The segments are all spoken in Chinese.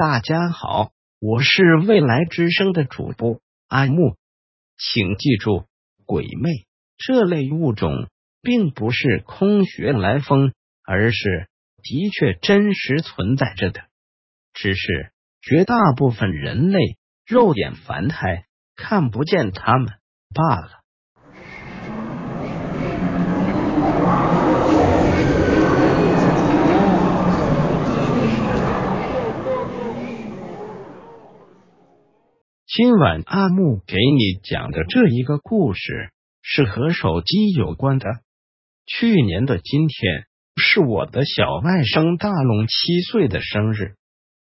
大家好，我是未来之声的主播阿木，请记住，鬼魅这类物种并不是空穴来风，而是的确真实存在着的，只是绝大部分人类肉眼凡胎看不见他们罢了。今晚阿木给你讲的这一个故事是和手机有关的。去年的今天是我的小外甥大龙七岁的生日，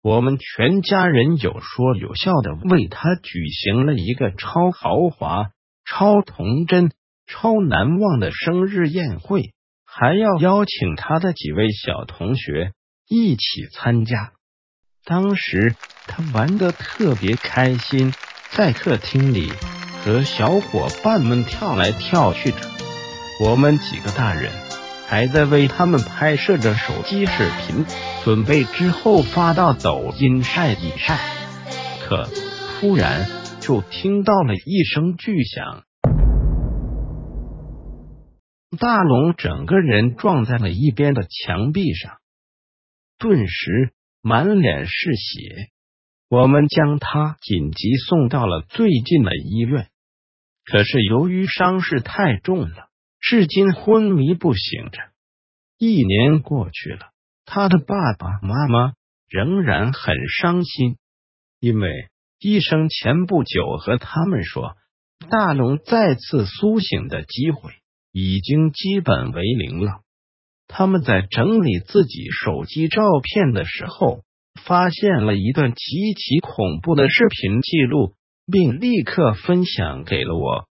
我们全家人有说有笑的为他举行了一个超豪华、超童真、超难忘的生日宴会，还要邀请他的几位小同学一起参加。当时他玩的特别开心，在客厅里和小伙伴们跳来跳去着。我们几个大人还在为他们拍摄着手机视频，准备之后发到抖音晒一晒。可突然就听到了一声巨响，大龙整个人撞在了一边的墙壁上，顿时。满脸是血，我们将他紧急送到了最近的医院。可是由于伤势太重了，至今昏迷不醒着。一年过去了，他的爸爸妈妈仍然很伤心，因为医生前不久和他们说，大龙再次苏醒的机会已经基本为零了。他们在整理自己手机照片的时候，发现了一段极其恐怖的视频记录，并立刻分享给了我。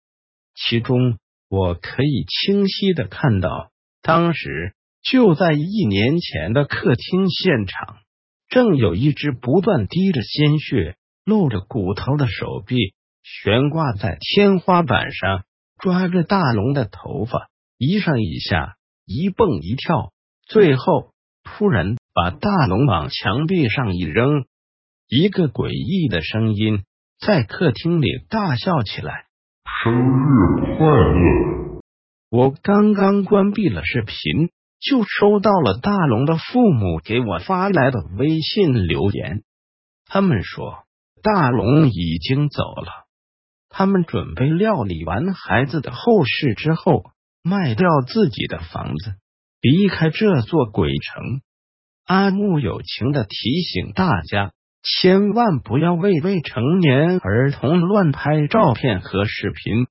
其中，我可以清晰的看到，当时就在一年前的客厅现场，正有一只不断滴着鲜血、露着骨头的手臂悬挂在天花板上，抓着大龙的头发，一上一下。一蹦一跳，最后突然把大龙往墙壁上一扔，一个诡异的声音在客厅里大笑起来：“生日快乐！”我刚刚关闭了视频，就收到了大龙的父母给我发来的微信留言。他们说大龙已经走了，他们准备料理完孩子的后事之后。卖掉自己的房子，离开这座鬼城。阿木友情的提醒大家，千万不要为未成年儿童乱拍照片和视频，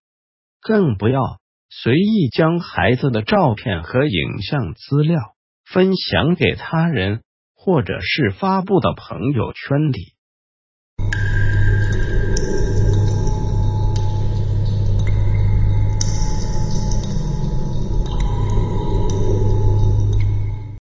更不要随意将孩子的照片和影像资料分享给他人，或者是发布到朋友圈里。